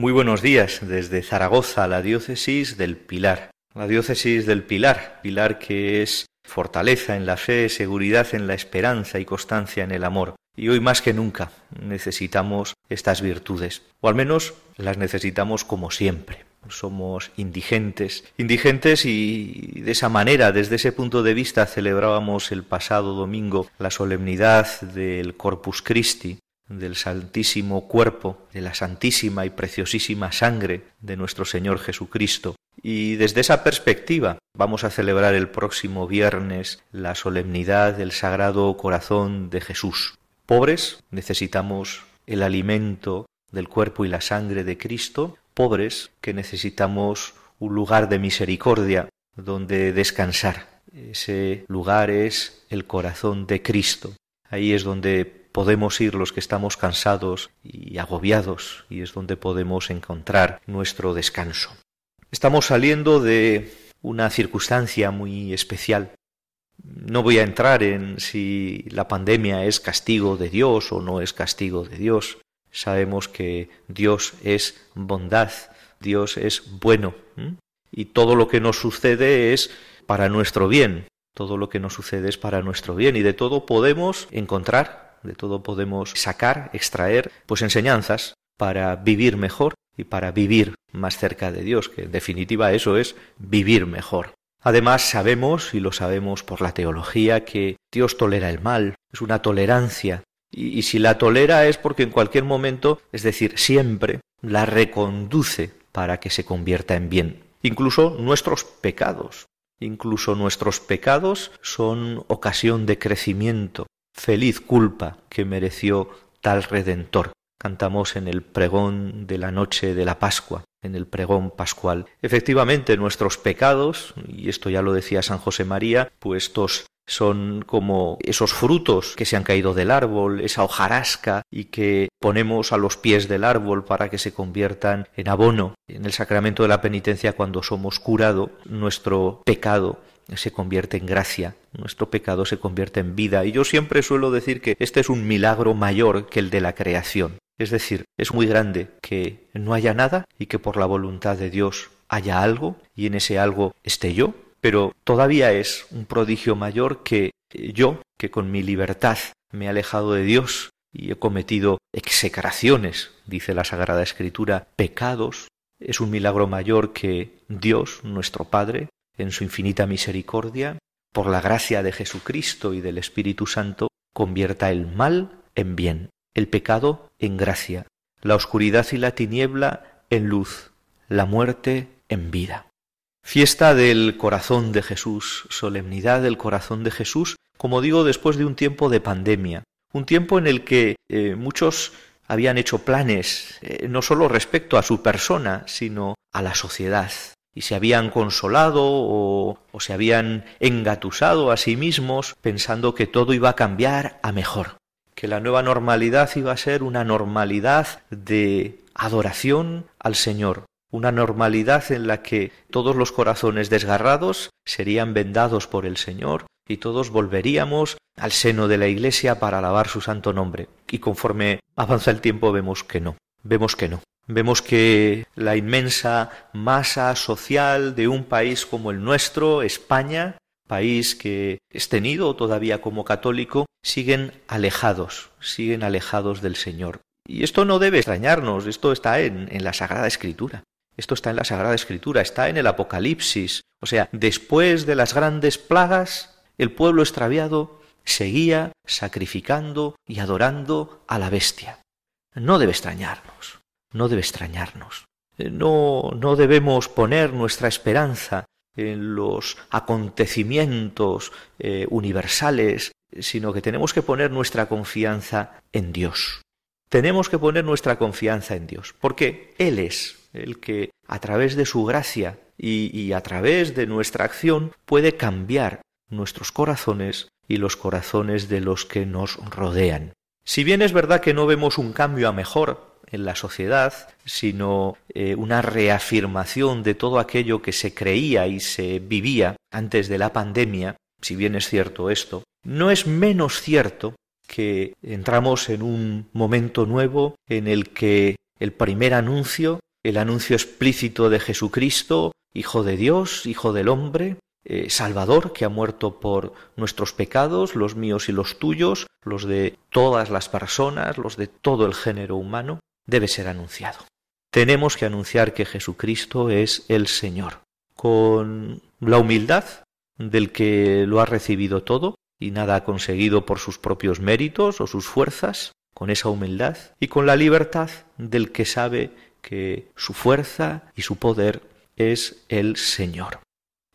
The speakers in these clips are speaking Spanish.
Muy buenos días desde Zaragoza, la diócesis del Pilar. La diócesis del Pilar, Pilar que es fortaleza en la fe, seguridad en la esperanza y constancia en el amor. Y hoy más que nunca necesitamos estas virtudes, o al menos las necesitamos como siempre. Somos indigentes, indigentes y de esa manera, desde ese punto de vista, celebrábamos el pasado domingo la solemnidad del Corpus Christi, del santísimo cuerpo, de la santísima y preciosísima sangre de nuestro Señor Jesucristo. Y desde esa perspectiva vamos a celebrar el próximo viernes la solemnidad del Sagrado Corazón de Jesús. Pobres necesitamos el alimento del cuerpo y la sangre de Cristo, pobres que necesitamos un lugar de misericordia donde descansar. Ese lugar es el corazón de Cristo. Ahí es donde podemos ir los que estamos cansados y agobiados y es donde podemos encontrar nuestro descanso. Estamos saliendo de una circunstancia muy especial. No voy a entrar en si la pandemia es castigo de Dios o no es castigo de Dios. Sabemos que Dios es bondad, Dios es bueno y todo lo que nos sucede es para nuestro bien. Todo lo que nos sucede es para nuestro bien y de todo podemos encontrar de todo podemos sacar, extraer, pues enseñanzas para vivir mejor y para vivir más cerca de Dios, que en definitiva eso es vivir mejor. Además sabemos, y lo sabemos por la teología, que Dios tolera el mal, es una tolerancia, y, y si la tolera es porque en cualquier momento, es decir, siempre, la reconduce para que se convierta en bien. Incluso nuestros pecados, incluso nuestros pecados son ocasión de crecimiento, Feliz culpa que mereció tal Redentor. Cantamos en el pregón de la noche de la Pascua, en el pregón pascual. Efectivamente, nuestros pecados, y esto ya lo decía San José María, pues estos son como esos frutos que se han caído del árbol, esa hojarasca y que ponemos a los pies del árbol para que se conviertan en abono. En el sacramento de la penitencia, cuando somos curado, nuestro pecado se convierte en gracia, nuestro pecado se convierte en vida. Y yo siempre suelo decir que este es un milagro mayor que el de la creación. Es decir, es muy grande que no haya nada y que por la voluntad de Dios haya algo y en ese algo esté yo, pero todavía es un prodigio mayor que yo, que con mi libertad me he alejado de Dios y he cometido execraciones, dice la Sagrada Escritura, pecados, es un milagro mayor que Dios, nuestro Padre, en su infinita misericordia, por la gracia de Jesucristo y del Espíritu Santo, convierta el mal en bien, el pecado en gracia, la oscuridad y la tiniebla en luz, la muerte en vida. Fiesta del corazón de Jesús, solemnidad del corazón de Jesús, como digo, después de un tiempo de pandemia, un tiempo en el que eh, muchos habían hecho planes eh, no sólo respecto a su persona, sino a la sociedad, y se habían consolado o, o, se habían engatusado a sí mismos pensando que todo iba a cambiar a mejor, que la nueva normalidad iba a ser una normalidad de adoración al Señor, una normalidad en la que todos los corazones desgarrados serían vendados por el Señor y todos volveríamos al seno de la Iglesia para alabar su santo nombre. Y conforme avanza el tiempo vemos que no, vemos que no. Vemos que la inmensa masa social de un país como el nuestro, España, país que es tenido todavía como católico, siguen alejados, siguen alejados del Señor. Y esto no debe extrañarnos, esto está en, en la Sagrada Escritura. Esto está en la Sagrada Escritura, está en el Apocalipsis. O sea, después de las grandes plagas, el pueblo extraviado seguía sacrificando y adorando a la bestia. No debe extrañarnos, no debe extrañarnos. Eh, no, no debemos poner nuestra esperanza en los acontecimientos eh, universales, sino que tenemos que poner nuestra confianza en Dios. Tenemos que poner nuestra confianza en Dios, porque Él es el que a través de su gracia y, y a través de nuestra acción puede cambiar nuestros corazones y los corazones de los que nos rodean. Si bien es verdad que no vemos un cambio a mejor en la sociedad, sino eh, una reafirmación de todo aquello que se creía y se vivía antes de la pandemia, si bien es cierto esto, no es menos cierto que entramos en un momento nuevo en el que el primer anuncio, el anuncio explícito de Jesucristo, Hijo de Dios, Hijo del hombre, eh, Salvador, que ha muerto por nuestros pecados, los míos y los tuyos, los de todas las personas, los de todo el género humano, debe ser anunciado. Tenemos que anunciar que Jesucristo es el Señor, con la humildad del que lo ha recibido todo y nada ha conseguido por sus propios méritos o sus fuerzas, con esa humildad y con la libertad del que sabe que su fuerza y su poder es el Señor.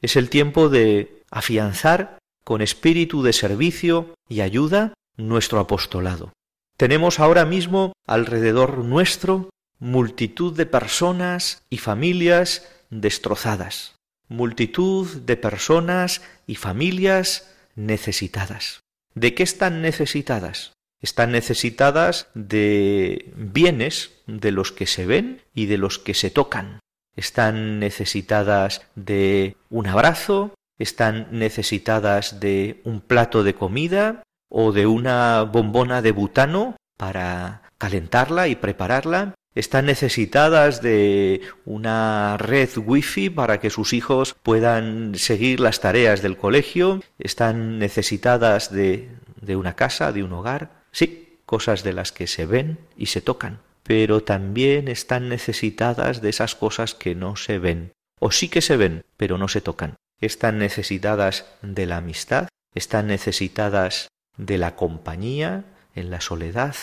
Es el tiempo de afianzar con espíritu de servicio y ayuda nuestro apostolado. Tenemos ahora mismo alrededor nuestro multitud de personas y familias destrozadas, multitud de personas y familias necesitadas. ¿De qué están necesitadas? Están necesitadas de bienes de los que se ven y de los que se tocan. Están necesitadas de un abrazo, están necesitadas de un plato de comida, o de una bombona de butano para calentarla y prepararla. Están necesitadas de una red wifi para que sus hijos puedan seguir las tareas del colegio. Están necesitadas de, de una casa, de un hogar. Sí, cosas de las que se ven y se tocan. Pero también están necesitadas de esas cosas que no se ven. O sí que se ven, pero no se tocan. Están necesitadas de la amistad, están necesitadas de la compañía en la soledad,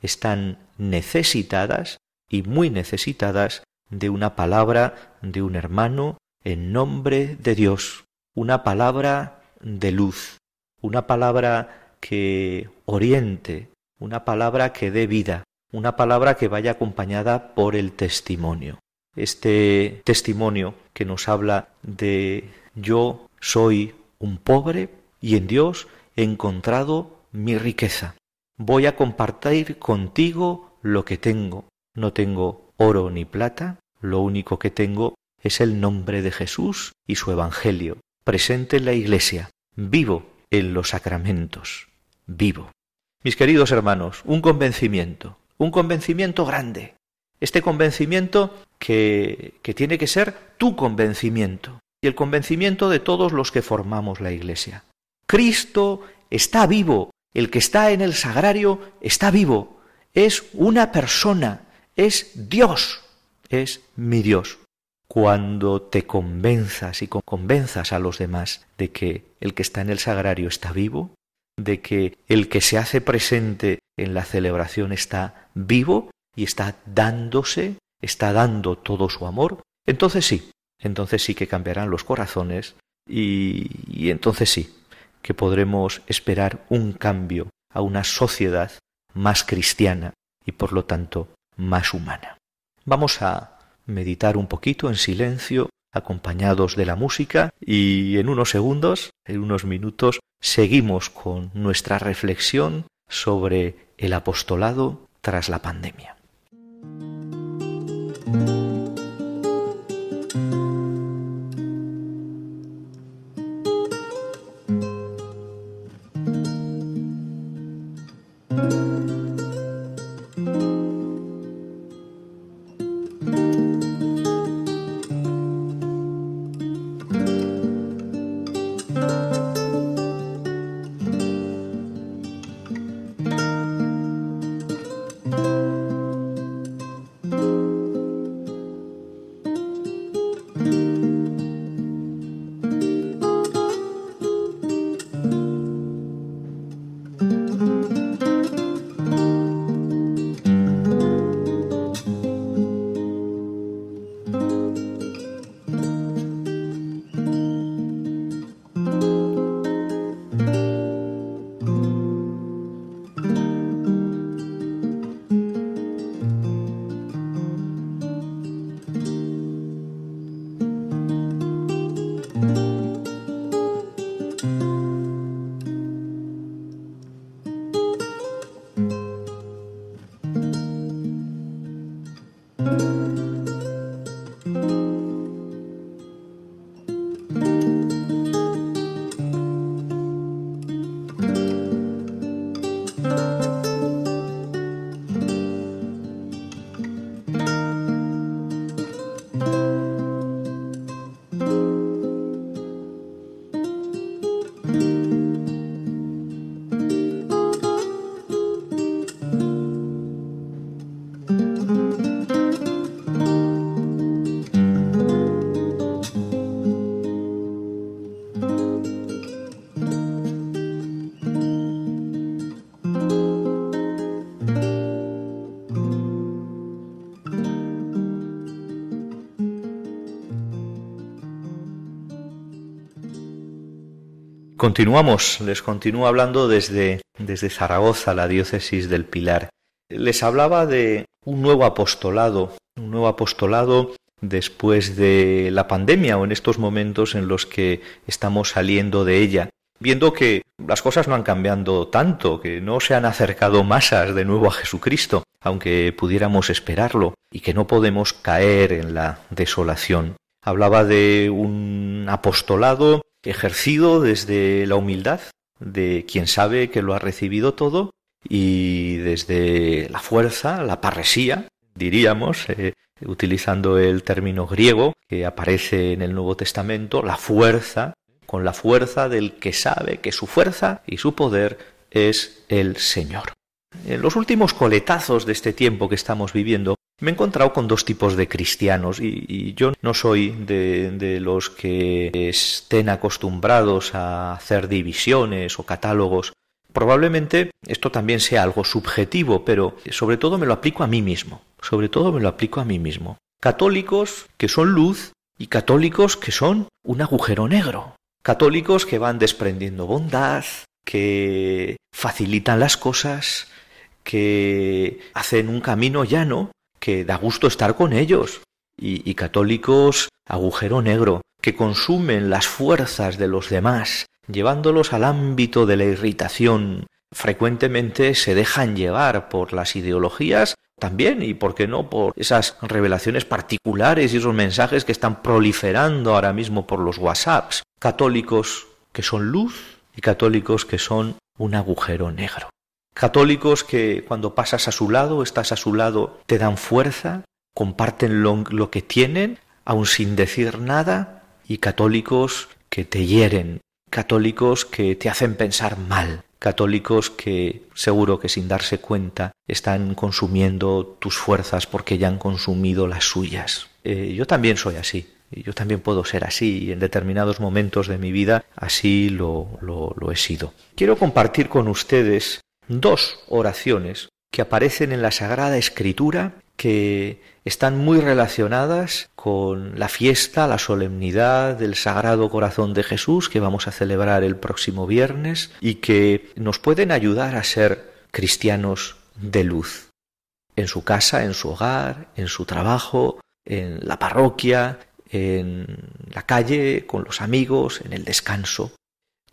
están necesitadas y muy necesitadas de una palabra de un hermano en nombre de Dios, una palabra de luz, una palabra que oriente, una palabra que dé vida, una palabra que vaya acompañada por el testimonio. Este testimonio que nos habla de yo soy un pobre y en Dios encontrado mi riqueza. Voy a compartir contigo lo que tengo. No tengo oro ni plata, lo único que tengo es el nombre de Jesús y su Evangelio, presente en la Iglesia, vivo en los sacramentos, vivo. Mis queridos hermanos, un convencimiento, un convencimiento grande. Este convencimiento que, que tiene que ser tu convencimiento y el convencimiento de todos los que formamos la Iglesia. Cristo está vivo, el que está en el sagrario está vivo, es una persona, es Dios, es mi Dios. Cuando te convenzas y convenzas a los demás de que el que está en el sagrario está vivo, de que el que se hace presente en la celebración está vivo y está dándose, está dando todo su amor, entonces sí, entonces sí que cambiarán los corazones y, y entonces sí, que podremos esperar un cambio a una sociedad más cristiana y por lo tanto más humana. Vamos a meditar un poquito en silencio, acompañados de la música, y en unos segundos, en unos minutos, seguimos con nuestra reflexión sobre el apostolado tras la pandemia. Continuamos, les continúo hablando desde, desde Zaragoza, la diócesis del Pilar. Les hablaba de un nuevo apostolado, un nuevo apostolado después de la pandemia o en estos momentos en los que estamos saliendo de ella, viendo que las cosas no han cambiado tanto, que no se han acercado masas de nuevo a Jesucristo, aunque pudiéramos esperarlo, y que no podemos caer en la desolación. Hablaba de un apostolado ejercido desde la humildad de quien sabe que lo ha recibido todo y desde la fuerza, la parresía, diríamos, eh, utilizando el término griego que aparece en el Nuevo Testamento, la fuerza, con la fuerza del que sabe que su fuerza y su poder es el Señor. En los últimos coletazos de este tiempo que estamos viviendo, me he encontrado con dos tipos de cristianos y, yo no soy de, de, los que estén acostumbrados a hacer divisiones o catálogos. Probablemente esto también sea algo subjetivo, pero sobre todo me lo aplico a mí mismo. Sobre todo me lo aplico a mí mismo. Católicos que son luz y católicos que son un agujero negro. Católicos que van desprendiendo bondad, que facilitan las cosas, que hacen un camino llano que da gusto estar con ellos, y, católicos agujero negro, que consumen las fuerzas de los demás, llevándolos al ámbito de la irritación, frecuentemente se dejan llevar por las ideologías también y por qué no por esas revelaciones particulares y esos mensajes que están proliferando ahora mismo por los WhatsApps, católicos que son luz y católicos que son un agujero negro. Católicos que cuando pasas a su lado, estás a su lado, te dan fuerza, comparten lo, que tienen, aun sin decir nada, y católicos que te hieren, católicos que te hacen pensar mal, católicos que seguro que sin darse cuenta están consumiendo tus fuerzas porque ya han consumido las suyas. Eh, yo también soy así. Yo también puedo ser así y en determinados momentos de mi vida así lo, lo he sido. Quiero compartir con ustedes dos oraciones que aparecen en la Sagrada Escritura que están muy relacionadas con la fiesta, la solemnidad del Sagrado Corazón de Jesús que vamos a celebrar el próximo viernes y que nos pueden ayudar a ser cristianos de luz en su casa, en su hogar, en su trabajo, en la parroquia, en la calle, con los amigos, en el descanso.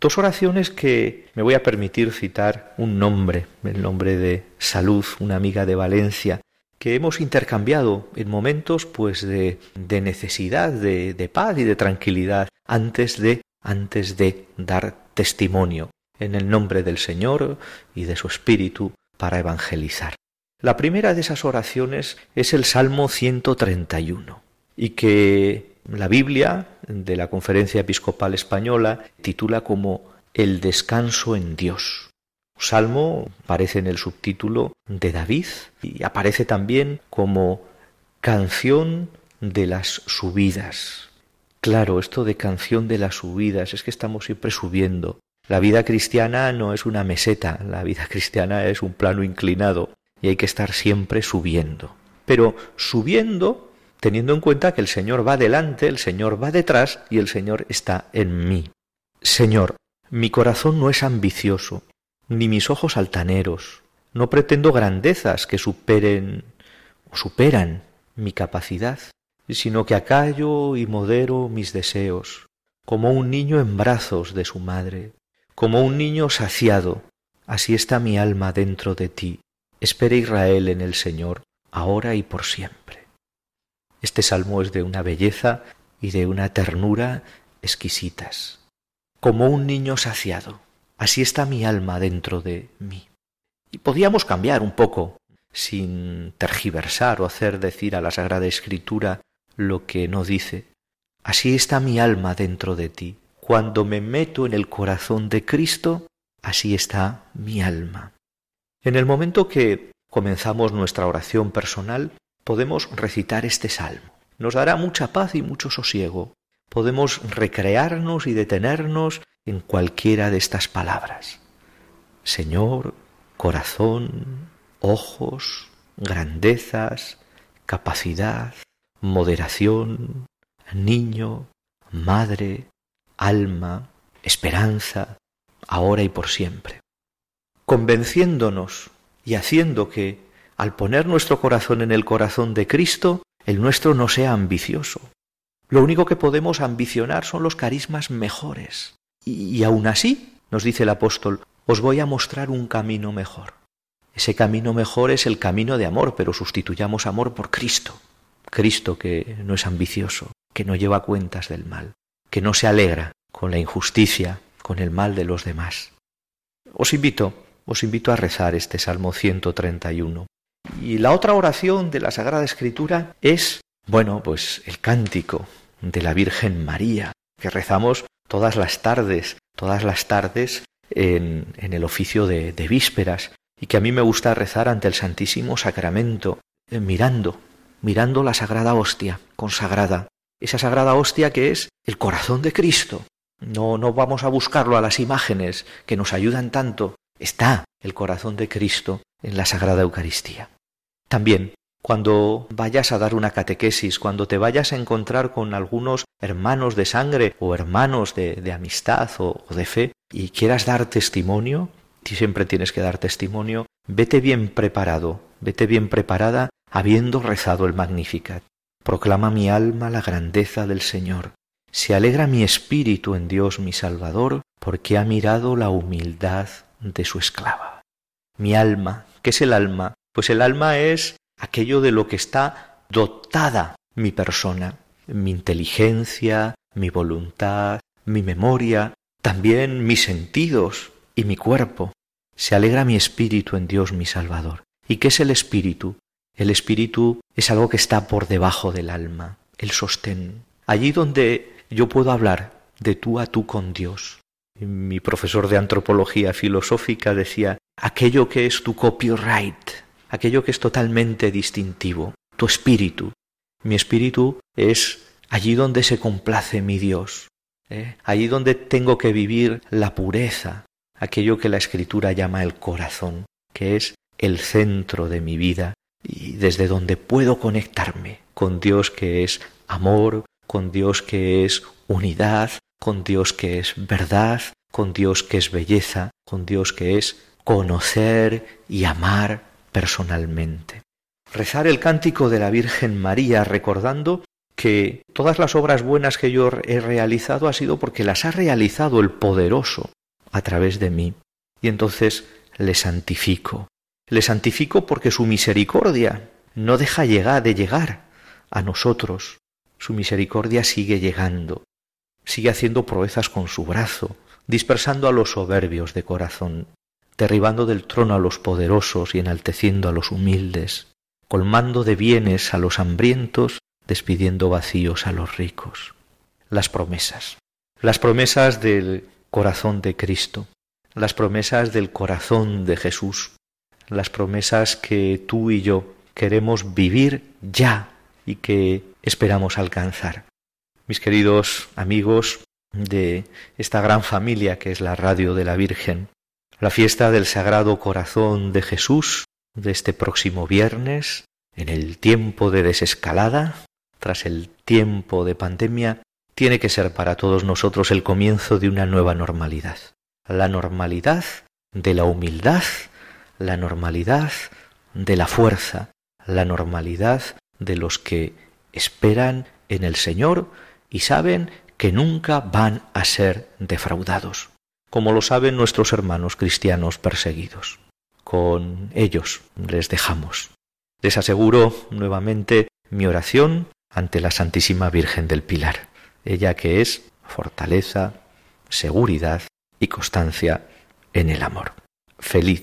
Dos oraciones que me voy a permitir citar un nombre, el nombre de Salud, una amiga de Valencia, que hemos intercambiado en momentos pues de, de necesidad, de, de paz y de tranquilidad, antes de, antes de dar testimonio en el nombre del Señor y de su Espíritu para evangelizar. La primera de esas oraciones es el Salmo 131 y que la Biblia de la Conferencia Episcopal Española titula como El descanso en Dios. Salmo aparece en el subtítulo de David y aparece también como canción de las subidas. Claro, esto de canción de las subidas es que estamos siempre subiendo. La vida cristiana no es una meseta, la vida cristiana es un plano inclinado y hay que estar siempre subiendo. Pero subiendo teniendo en cuenta que el Señor va delante, el Señor va detrás y el Señor está en mí. Señor, mi corazón no es ambicioso, ni mis ojos altaneros. No pretendo grandezas que superen o superan mi capacidad, sino que acallo y modero mis deseos, como un niño en brazos de su madre, como un niño saciado. Así está mi alma dentro de ti. Espere Israel en el Señor, ahora y por siempre. Este salmo es de una belleza y de una ternura exquisitas. Como un niño saciado, así está mi alma dentro de mí. Y podíamos cambiar un poco, sin tergiversar o hacer decir a la Sagrada Escritura lo que no dice. Así está mi alma dentro de ti. Cuando me meto en el corazón de Cristo, así está mi alma. En el momento que comenzamos nuestra oración personal, podemos recitar este salmo. Nos dará mucha paz y mucho sosiego. Podemos recrearnos y detenernos en cualquiera de estas palabras. Señor, corazón, ojos, grandezas, capacidad, moderación, niño, madre, alma, esperanza, ahora y por siempre. Convenciéndonos y haciendo que, al poner nuestro corazón en el corazón de Cristo, el nuestro no sea ambicioso. Lo único que podemos ambicionar son los carismas mejores. Y, y aún así, nos dice el apóstol, os voy a mostrar un camino mejor. Ese camino mejor es el camino de amor, pero sustituyamos amor por Cristo. Cristo que no es ambicioso, que no lleva cuentas del mal, que no se alegra con la injusticia, con el mal de los demás. Os invito, os invito a rezar este Salmo 131. Y la otra oración de la Sagrada Escritura es, bueno, pues el cántico de la Virgen María, que rezamos todas las tardes, todas las tardes en, el oficio de, de vísperas, y que a mí me gusta rezar ante el Santísimo Sacramento, eh, mirando, mirando la sagrada hostia consagrada, esa sagrada hostia que es el corazón de Cristo. No, no vamos a buscarlo a las imágenes que nos ayudan tanto. Está el corazón de Cristo en la sagrada Eucaristía. También, cuando vayas a dar una catequesis, cuando te vayas a encontrar con algunos hermanos de sangre o hermanos de, amistad o, o de fe y quieras dar testimonio, si siempre tienes que dar testimonio, vete bien preparado, vete bien preparada habiendo rezado el Magnificat. Proclama mi alma la grandeza del Señor. Se alegra mi espíritu en Dios mi Salvador, porque ha mirado la humildad de su esclava. Mi alma, ¿qué es el alma? Pues el alma es aquello de lo que está dotada mi persona, mi inteligencia, mi voluntad, mi memoria, también mis sentidos, y mi cuerpo. Se alegra mi espíritu en Dios mi Salvador. ¿Y qué es el espíritu? El espíritu es algo que está por debajo del alma, el sostén. Allí donde yo puedo hablar de tú a tú con Dios. Mi profesor de antropología filosófica decía, aquello que es tu copyright, aquello que es totalmente distintivo, tu espíritu. Mi espíritu es allí donde se complace mi Dios, ¿eh? allí donde tengo que vivir la pureza, aquello que la escritura llama el corazón, que es el centro de mi vida y desde donde puedo conectarme con Dios que es amor, con Dios que es unidad, con Dios que es verdad, con Dios que es belleza, con Dios que es conocer y amar personalmente. Rezar el cántico de la Virgen María recordando que todas las obras buenas que yo he realizado ha sido porque las ha realizado el poderoso, a través de mí. Y entonces le santifico. Le santifico porque su misericordia no deja llegar de llegar a nosotros. Su misericordia sigue llegando, sigue haciendo proezas con su brazo, dispersando a los soberbios de corazón, derribando del trono a los poderosos y enalteciendo a los humildes, colmando de bienes a los hambrientos, despidiendo vacíos a los ricos. Las promesas. Las promesas del corazón de Cristo, las promesas del corazón de Jesús, las promesas que tú y yo queremos vivir ya y que esperamos alcanzar. Mis queridos amigos de esta gran familia que es la radio de la Virgen, la fiesta del Sagrado Corazón de Jesús de este próximo viernes, en el tiempo de desescalada, tras el tiempo de pandemia, tiene que ser para todos nosotros el comienzo de una nueva normalidad. La normalidad de la humildad, la normalidad de la fuerza, la normalidad de los que esperan en el Señor y saben que nunca van a ser defraudados, como lo saben nuestros hermanos cristianos perseguidos. Con ellos les dejamos. Les aseguro nuevamente mi oración ante la Santísima Virgen del Pilar ella que es fortaleza, seguridad y constancia en el amor. Feliz.